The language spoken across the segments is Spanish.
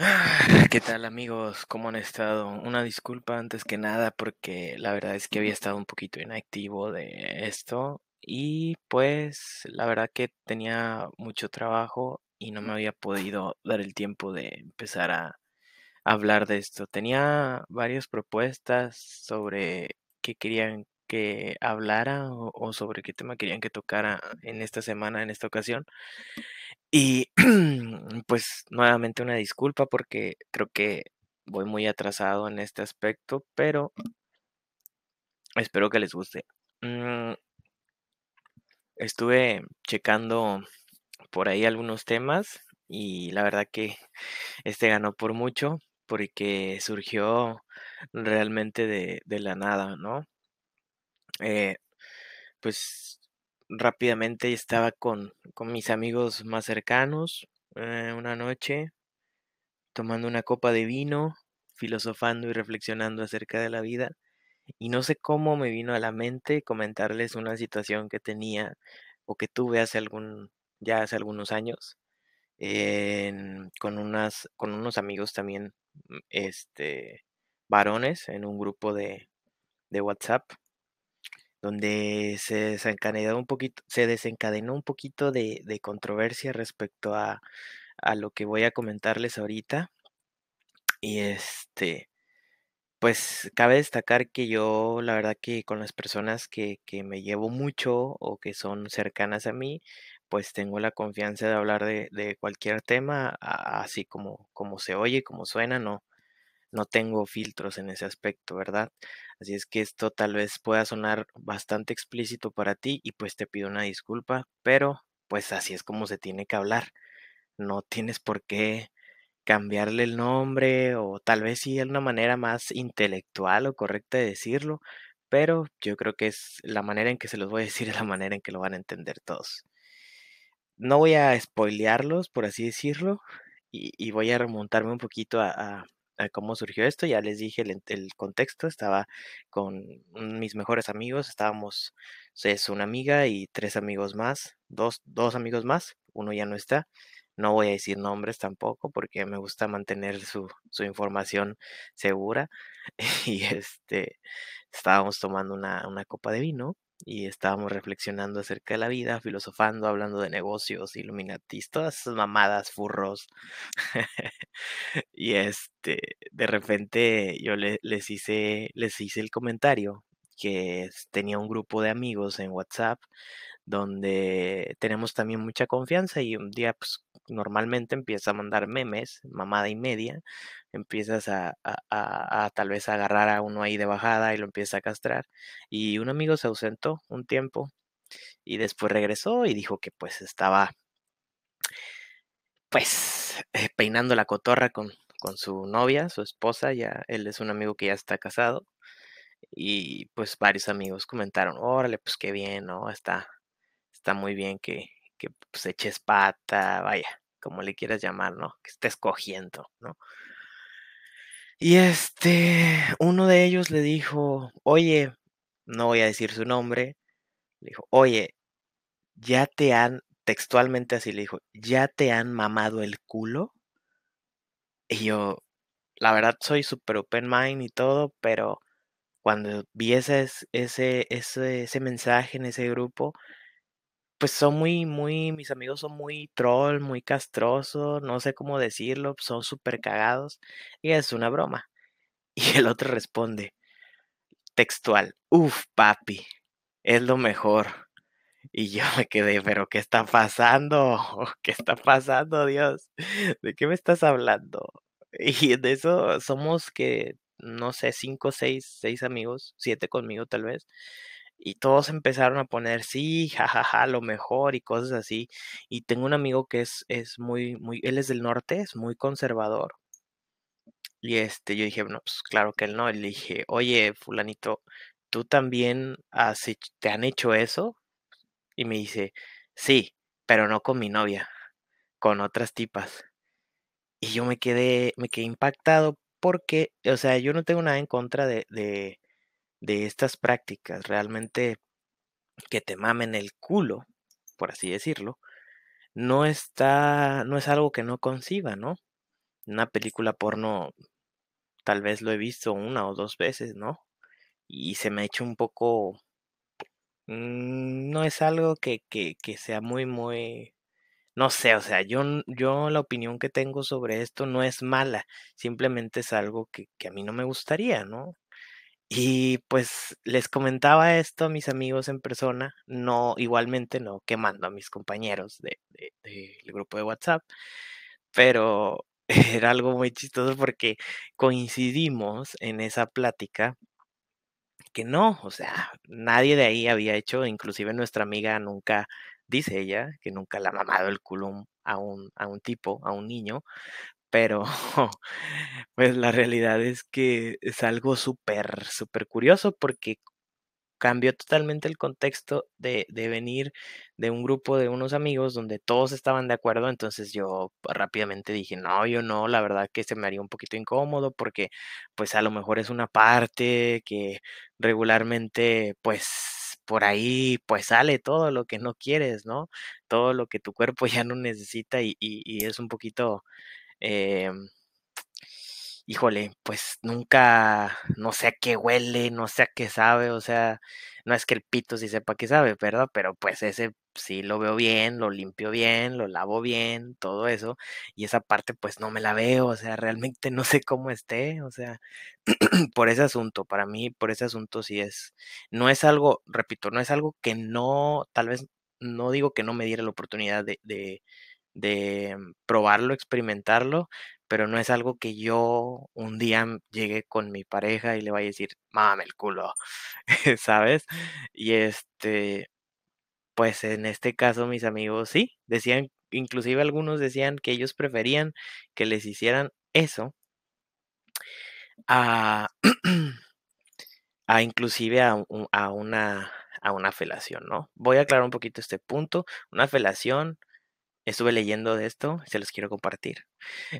Ah, ¿Qué tal amigos? ¿Cómo han estado? Una disculpa antes que nada porque la verdad es que había estado un poquito inactivo de esto y pues la verdad que tenía mucho trabajo y no me había podido dar el tiempo de empezar a hablar de esto. Tenía varias propuestas sobre qué querían que hablara o, o sobre qué tema querían que tocara en esta semana, en esta ocasión. Y pues nuevamente una disculpa porque creo que voy muy atrasado en este aspecto, pero espero que les guste. Mm, estuve checando por ahí algunos temas y la verdad que este ganó por mucho porque surgió realmente de, la nada, ¿no? Eh, pues rápidamente estaba con, con mis amigos más cercanos eh, una noche tomando una copa de vino, filosofando y reflexionando acerca de la vida. Y no sé cómo me vino a la mente comentarles una situación que tenía o que tuve hace algún, ya hace algunos años, en- con unas, con unos amigos también, mm, este, varones, en un grupo de, de WhatsApp, donde se desencadenó un poquito, se desencadenó un poquito de, de controversia respecto a, a lo que voy a comentarles ahorita. Y este, Pues cabe destacar que yo, la verdad que con las personas que, que me llevo mucho o que son cercanas a mí, pues tengo la confianza de hablar de, de cualquier tema, así como, como se oye, como suena, no, no tengo filtros en ese aspecto, ¿verdad? Así es que esto tal vez pueda sonar bastante explícito para ti y pues te pido una disculpa, pero pues así es como se tiene que hablar. No tienes por qué cambiarle el nombre o tal vez sí una manera más intelectual o correcta de decirlo, pero yo creo que es la manera en que se los voy a decir es la manera en que lo van a entender todos. No voy a spoilearlos, por así decirlo, y, voy a remontarme un poquito a cómo surgió esto. Ya les dije el, contexto, estaba con mis mejores amigos, estábamos, es una amiga y tres amigos más, dos, dos amigos más, uno ya no está. No voy a decir nombres tampoco porque me gusta mantener su, su información segura. Y este, estábamos tomando una, una copa de vino y estábamos reflexionando acerca de la vida, filosofando, hablando de negocios, Illuminatis, todas esas mamadas, furros. Y este, de repente yo le- les hice, les hice el comentario que tenía un grupo de amigos en WhatsApp donde tenemos también mucha confianza y un día pues normalmente empieza a mandar memes, mamada y media, empiezas a, a, a- a tal vez agarrar a uno ahí de bajada y lo empieza a castrar y un amigo se ausentó un tiempo y después regresó y dijo que pues estaba pues eh, peinando la cotorra con, con su novia, su esposa, ya él es un amigo que ya está casado y pues varios amigos comentaron, órale, pues qué bien, ¿no? Está, está muy bien que, que pues eches pata, vaya, como le quieras llamar, ¿no? Que estés cogiendo, ¿no? Y este, uno de ellos le dijo, oye, no voy a decir su nombre, le dijo, oye, ya te han, textualmente así le dijo, ya te han mamado el culo. Y yo, la verdad, soy súper open mind y todo, pero cuando vi ese, ese, ese, ese mensaje en ese grupo, pues son muy, muy, mis amigos son muy troll, muy castrosos, no sé cómo decirlo, son súper cagados. Y es una broma. Y el otro responde, textual, uf, papi, es lo mejor. Y yo me quedé, pero ¿qué está pasando? ¿Qué está pasando, Dios? ¿De qué me estás hablando? Y de eso somos que, no sé, cinco, seis, seis amigos, siete conmigo tal vez. Y todos empezaron a poner, sí, jajaja, lo mejor y cosas así. Y tengo un amigo que es, es muy, muy, él es del norte, es muy conservador. Y este, yo dije, no, pues claro que él no. Y le dije, oye, fulanito, ¿tú también has hech- te han hecho eso? Y me dice, sí, pero no con mi novia, con otras tipas. Y yo me quedé, me quedé impactado porque, o sea, yo no tengo nada en contra de, de estas prácticas. Realmente que te mamen el culo, por así decirlo, no está, no es algo que no conciba, ¿no? Una película porno, tal vez lo he visto una o dos veces, ¿no? Y se me ha hecho un poco... mm, no es algo que, que, que sea muy, muy... No sé, o sea, yo, yo la opinión que tengo sobre esto no es mala, simplemente es algo que, que a mí no me gustaría, ¿no? Y pues les comentaba esto a mis amigos en persona, no, igualmente no quemando a mis compañeros de, de- del grupo de WhatsApp, pero era algo muy chistoso porque coincidimos en esa plática que no, o sea, nadie de ahí había hecho, inclusive nuestra amiga nunca, dice ella, que nunca le ha mamado el culo a un, a un tipo, a un niño, pero pues la realidad es que es algo súper, súper curioso porque cambió totalmente el contexto de, de venir de un grupo de unos amigos donde todos estaban de acuerdo, entonces yo rápidamente dije, no, yo no, la verdad que se me haría un poquito incómodo porque pues a lo mejor es una parte que regularmente pues por ahí pues sale todo lo que no quieres, ¿no? Todo lo que tu cuerpo ya no necesita y, y- y es un poquito... em, Híjole, pues nunca, no sé a qué huele, no sé a qué sabe, o sea, no es que el pito sí sepa qué sabe, ¿verdad? Pero pues ese sí lo veo bien, lo limpio bien, lo lavo bien, todo eso, y esa parte pues no me la veo, o sea, realmente no sé cómo esté, o sea, por ese asunto, para mí, por ese asunto sí es, no es algo, repito, no es algo que no, tal vez, no digo que no me diera la oportunidad de, de, de mm, probarlo, experimentarlo, pero no es algo que yo un día m- llegue con mi pareja y le vaya a decir, mámame el culo, ¿sabes? Y este, pues en este caso mis amigos sí, decían, inclusive algunos decían que ellos preferían que les hicieran eso a, a inclusive a, a una, a una felación, ¿no? Voy a aclarar un poquito este punto. Una felación, estuve leyendo de esto, se los quiero compartir.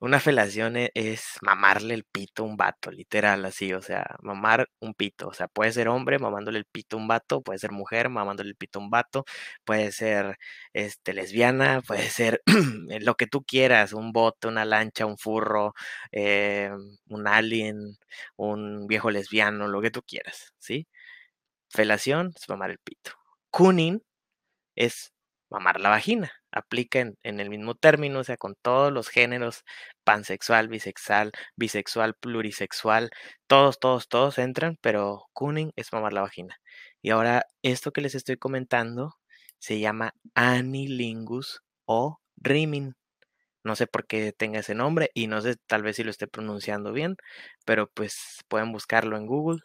Una felación e- es mamarle el pito a un vato, literal, así, o sea, mamar un pito, o sea, puede ser hombre mamándole el pito a un vato, puede ser mujer mamándole el pito a un vato, puede ser, este, lesbiana, puede ser lo que tú quieras, un bote, una lancha, un furro, eh, un alien, un viejo lesbiano, lo que tú quieras, ¿sí? Felación es mamar el pito. Cunning es mamar la vagina. Aplica en, el mismo término, o sea, con todos los géneros, pansexual, bisexual, bisexual, plurisexual, todos, todos, todos entran, pero cunning es mamar la vagina. Y ahora, esto que les estoy comentando se llama anilingus o rimming. No sé por qué tenga ese nombre y no sé tal vez si lo esté pronunciando bien, pero pues pueden buscarlo en Google.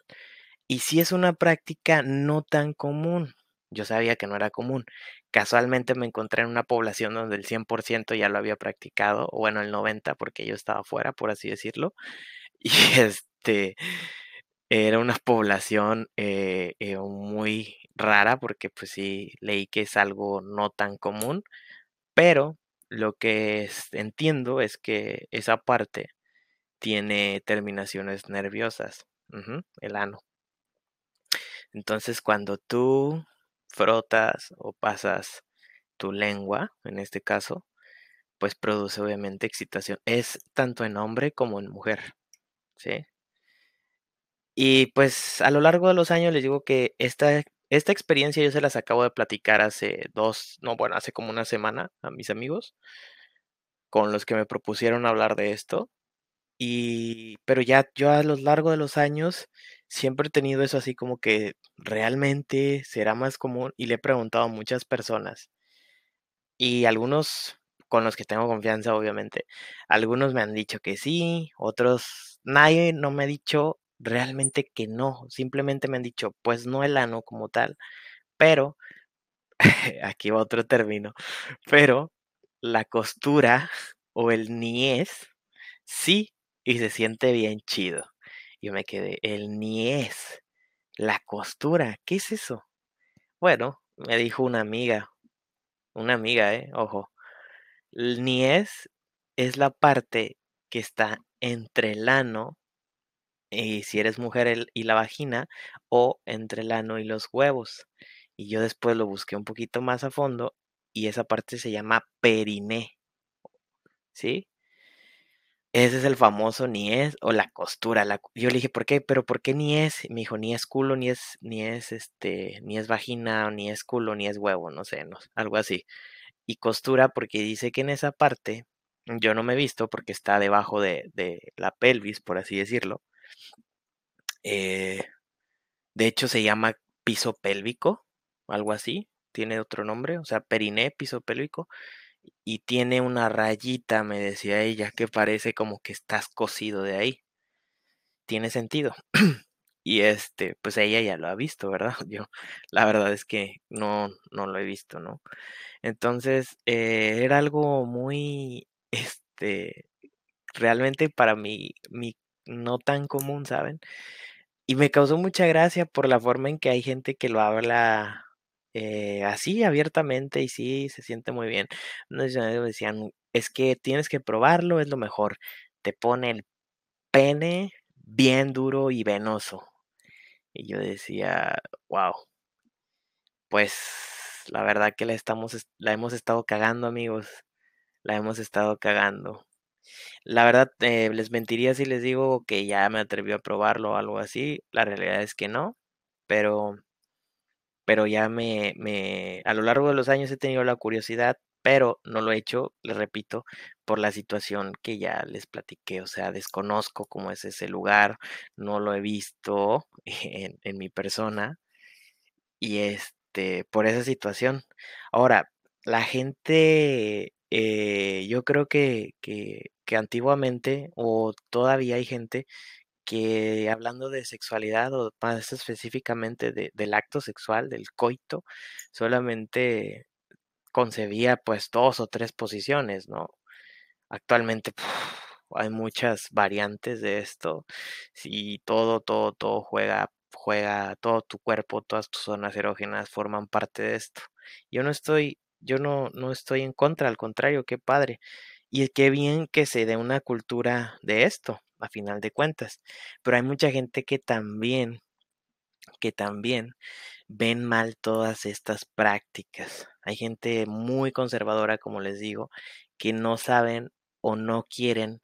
Y sí es una práctica no tan común. Yo sabía que no era común. Casualmente me encontré en una población donde el 100% ya lo había practicado, o bueno, el 90% porque yo estaba fuera, por así decirlo. Y este era una población eh, eh, muy rara porque pues sí leí que es algo no tan común, pero lo que es- entiendo es que esa parte tiene terminaciones nerviosas, el ano. Entonces, cuando tú frotas o pasas tu lengua, en este caso, pues produce obviamente excitación. Es tanto en hombre como en mujer, ¿sí? Y pues a lo largo de los años les digo que esta, esta experiencia yo se las acabo de platicar hace dos, no, bueno, hace como una semana a mis amigos con los que me propusieron hablar de esto. Y, pero ya yo a lo largo de los años siempre he tenido eso así como que realmente será más común y le he preguntado a muchas personas. Y algunos con los que tengo confianza obviamente, algunos me han dicho que sí, otros nadie no me ha dicho realmente que no, simplemente me han dicho pues no el ano como tal, pero aquí va otro término, pero la costura o el niés sí y se siente bien chido. Yo me quedé, el niés, la costura, ¿qué es eso? Bueno, me dijo una amiga, una amiga, eh, ojo, el niés es la parte que está entre el ano y si eres mujer el- y la vagina o entre el ano y los huevos. Y yo después lo busqué un poquito más a fondo y esa parte se llama periné, ¿sí? Ese es el famoso ni es o la costura. La, yo le dije, ¿por qué? ¿Pero por qué ni es? Me dijo, ni es culo, ni es, ni es este, ni es vagina, ni es culo, ni es huevo, no sé, no, algo así. Y costura porque dice que en esa parte, yo no me he visto porque está debajo de, de la pelvis, por así decirlo. Eh, de hecho, se llama piso pélvico, algo así. Tiene otro nombre, o sea, periné, piso pélvico y tiene una rayita, me decía ella, que parece como que estás cosido de ahí. Tiene sentido. y este, pues ella ya lo ha visto, ¿verdad? Yo, la verdad es que no, no lo he visto, ¿no? Entonces, eh, era algo muy, este, realmente para mí, mi, no tan común, ¿saben? Y me causó mucha gracia por la forma en que hay gente que lo habla eh, así abiertamente y sí, se siente muy bien. Unos decían, es que tienes que probarlo, es lo mejor. Te pone el pene bien duro y venoso. Y yo decía, wow, pues la verdad que la estamos, la hemos estado cagando, amigos. La hemos estado cagando. La verdad, eh, les mentiría si les digo que ya me atrevió a probarlo o algo así. La realidad es que no, pero pero ya me, me, a lo largo de los años he tenido la curiosidad, pero no lo he hecho, les repito, por la situación que ya les platiqué, o sea, desconozco cómo es ese lugar, no lo he visto en, en mi persona y este, por esa situación. Ahora, la gente, eh, yo creo que, que, que antiguamente o todavía hay gente que hablando de sexualidad o más específicamente de, del acto sexual, del coito, solamente concebía pues dos o tres posiciones, ¿no? Actualmente hay muchas variantes de esto. Si todo, todo, todo juega, juega, todo tu cuerpo, todas tus zonas erógenas forman parte de esto. Yo no estoy, yo no, no estoy en contra, al contrario, qué padre. Y qué bien que se dé una cultura de esto, a final de cuentas. Pero hay mucha gente que también, que también ven mal todas estas prácticas. Hay gente muy conservadora, como les digo, que no saben o no quieren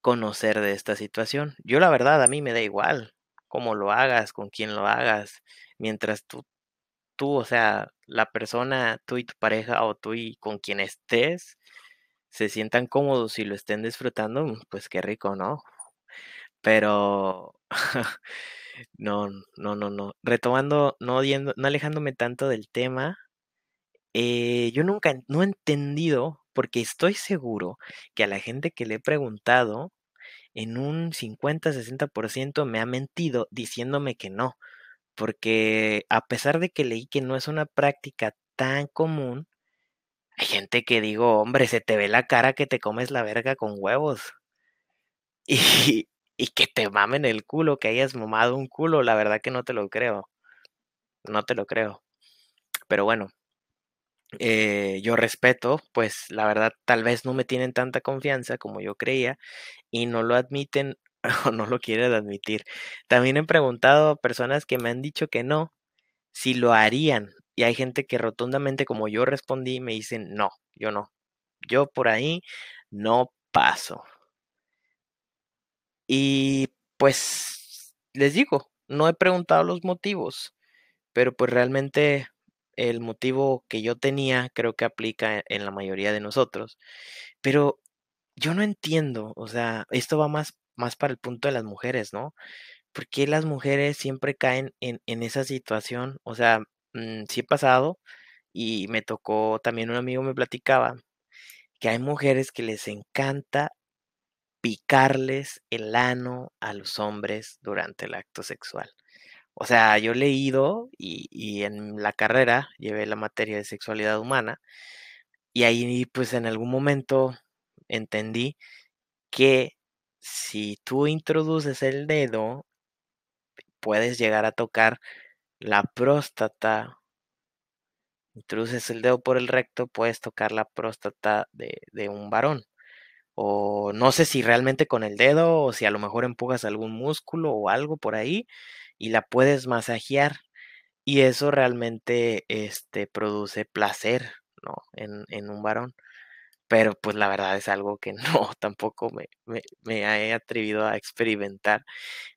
conocer de esta situación. Yo la verdad, a mí me da igual cómo lo hagas, con quién lo hagas, mientras tú, tú, o sea, la persona, tú y tu pareja o tú y con quien estés, se sientan cómodos y lo estén disfrutando, pues qué rico, ¿no? Pero no, no, no, no. Retomando, no, no alejándome tanto del tema, eh, yo nunca, no he entendido, porque estoy seguro que a la gente que le he preguntado, en un 50-60% me ha mentido diciéndome que no, porque a pesar de que leí que no es una práctica tan común, hay gente que digo, hombre, se te ve la cara que te comes la verga con huevos. Y, y que te mamen el culo, que hayas mamado un culo, la verdad que no te lo creo. No te lo creo. Pero bueno, eh, yo respeto, pues la verdad tal vez no me tienen tanta confianza como yo creía y no lo admiten o no lo quieren admitir. También he preguntado a personas que me han dicho que no, si lo harían. Y hay gente que rotundamente como yo respondí me dicen, no, yo no. Yo por ahí no paso. Y pues les digo, no he preguntado los motivos, pero pues realmente el motivo que yo tenía creo que aplica en la mayoría de nosotros. Pero yo no entiendo, o sea, esto va más, más para el punto de las mujeres, ¿no? ¿Por qué las mujeres siempre caen en, en esa situación? O sea, mm, sí he pasado y me tocó, también un amigo me platicaba que hay mujeres que les encanta picarles el ano a los hombres durante el acto sexual. O sea, yo he leído y, en la carrera llevé la materia de sexualidad humana y ahí pues en algún momento entendí que si tú introduces el dedo, puedes llegar a tocar la próstata. Introduces el dedo por el recto, puedes tocar la próstata de un varón. O no sé si realmente con el dedo o si a lo mejor empujas algún músculo o algo por ahí y la puedes masajear. Y eso realmente este, produce placer, ¿no? En, en un varón. Pero, pues, la verdad es algo que no, tampoco me me me he atrevido a experimentar.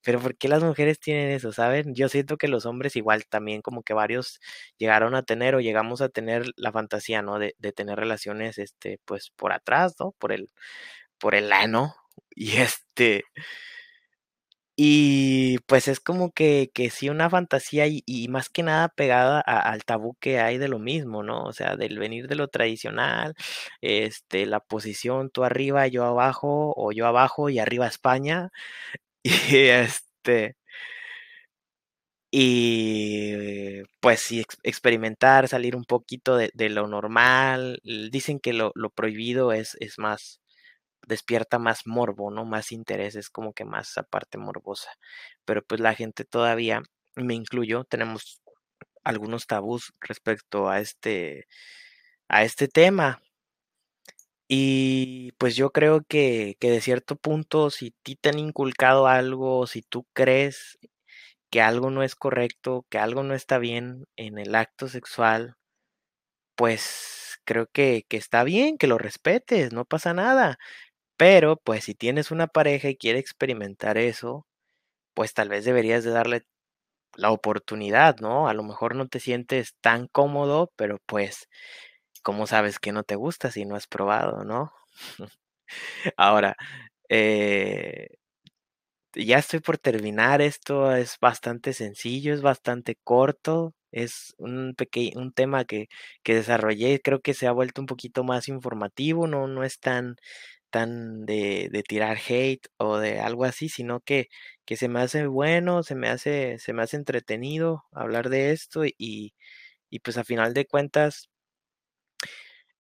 Pero, ¿por qué las mujeres tienen eso, saben? Yo siento que los hombres igual también como que varios llegaron a tener o llegamos a tener la fantasía, ¿no? De de tener relaciones, este, pues, por atrás, ¿no? Por el por el ano. Y, este y, pues, es como que que sí una fantasía y más que nada pegada al tabú que hay de lo mismo, ¿no? O sea, del venir de lo tradicional, este, la posición tú arriba, yo abajo, o yo abajo y arriba España. Y, este y, pues sí, ex experimentar, salir un poquito de de lo normal. Dicen que lo lo prohibido es es más despierta más morbo, ¿no? Más interés, es como que más esa parte morbosa. Pero, pues, la gente todavía, me incluyo, tenemos algunos tabús respecto a este a este tema. Y, pues, yo creo que que de cierto punto, si ti te han inculcado algo, si tú crees que algo no es correcto, que algo no está bien en el acto sexual pues, creo que que está bien, que lo respetes, no pasa nada. Pero, pues, si tienes una pareja y quiere experimentar eso, pues, tal vez deberías de darle la oportunidad, ¿no? A lo mejor no te sientes tan cómodo, pero, pues, ¿cómo sabes que no te gusta si no has probado, no? Ahora, eh ya estoy por terminar, esto es bastante sencillo, es bastante corto, es un peque un tema que que desarrollé, creo que se ha vuelto un poquito más informativo, no no es tan tan de de tirar hate o de algo así, sino que que se me hace bueno, se me hace se me hace entretenido hablar de esto y y, pues, a final de cuentas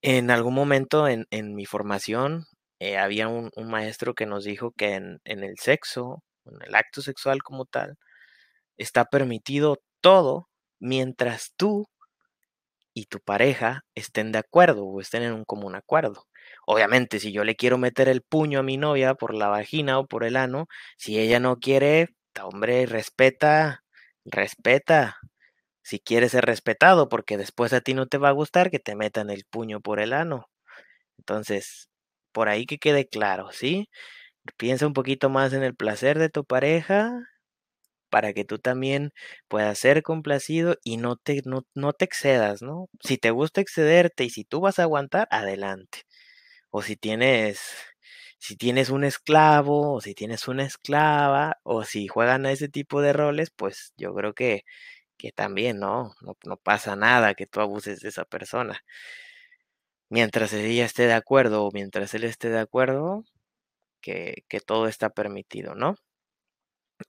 en algún momento en en mi formación, eh, había un maestro que nos dijo que en en el sexo, en el acto sexual como tal, está permitido todo mientras tú y tu pareja estén de acuerdo o estén en un común acuerdo. Obviamente, si yo le quiero meter el puño a mi novia por la vagina o por el ano, si ella no quiere, hombre, respeta respeta, si quieres ser respetado, porque después a ti no te va a gustar que te metan el puño por el ano. Entonces, por ahí que quede claro, ¿sí? Piensa un poquito más en el placer de tu pareja, para que tú también puedas ser complacido y no te no no te excedas, ¿no? Si te gusta excederte y si tú vas a aguantar, adelante. O si tienes si tienes un esclavo, o si tienes una esclava, o si juegan a ese tipo de roles, pues, yo creo que que también, ¿no? No pasa nada que tú abuses de esa persona. Mientras ella esté de acuerdo o mientras él esté de acuerdo, que que todo está permitido, ¿no?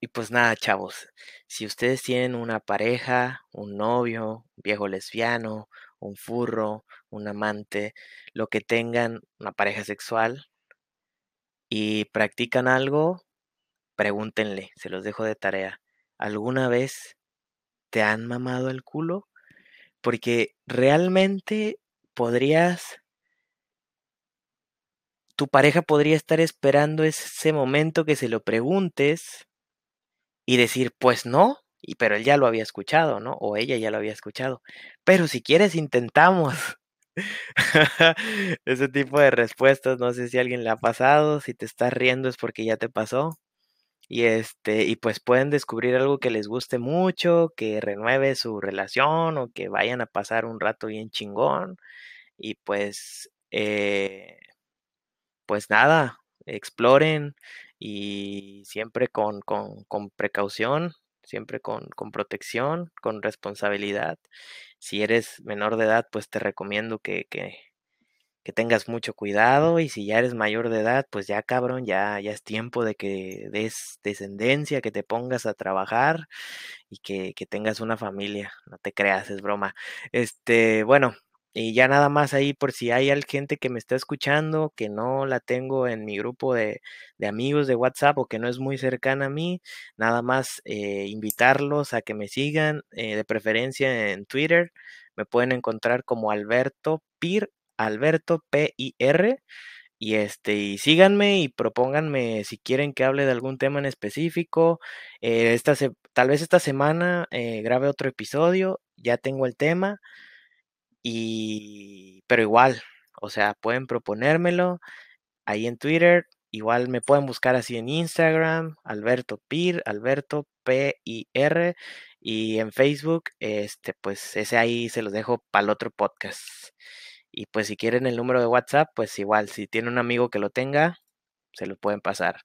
Y, pues, nada, chavos, si ustedes tienen una pareja, un novio, viejo lesbiano, un furro, un amante, lo que tengan, una pareja sexual y practican algo, pregúntenle, se los dejo de tarea, ¿alguna vez te han mamado el culo? Porque realmente podrías tu pareja podría estar esperando ese momento que se lo preguntes y decir: "Pues no", pero él ya lo había escuchado, ¿no? O ella ya lo había escuchado. "Pero si quieres intentamos". Ese tipo de respuestas, no sé si alguien le ha pasado, si te estás riendo es porque ya te pasó. Y, este, y, pues, pueden descubrir algo que les guste mucho, que renueve su relación o que vayan a pasar un rato bien chingón. Y, pues, eh pues nada, exploren y siempre con con con precaución, siempre con con protección, con responsabilidad. Si eres menor de edad, pues, te recomiendo que que que tengas mucho cuidado, y si ya eres mayor de edad, pues ya cabrón, ya ya es tiempo de que des descendencia, que te pongas a trabajar y que que tengas una familia. No te creas, es broma. Este, bueno, y ya nada más ahí por si hay gente que me está escuchando, que no la tengo en mi grupo de de amigos de WhatsApp o que no es muy cercana a mí, nada más, eh, invitarlos a que me sigan, eh, de preferencia en Twitter, me pueden encontrar como Alberto Pir, Alberto P-I-R, y, este, y síganme y propónganme si quieren que hable de algún tema en específico. Eh, esta tal vez esta semana, grabe otro episodio, ya tengo el tema y pero igual, O sea, pueden proponérmelo ahí en Twitter. Igual me pueden buscar así en Instagram, Alberto Pir, Alberto P-I-R, y en Facebook, este, pues ese ahí se los dejo para el otro podcast. Y pues si quieren el número de WhatsApp, pues igual, si tiene un amigo que lo tenga, se lo pueden pasar.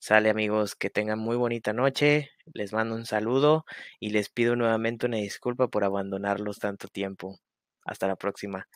Sale amigos, que tengan muy bonita noche, les mando un saludo y les pido nuevamente una disculpa por abandonarlos tanto tiempo. Hasta la próxima.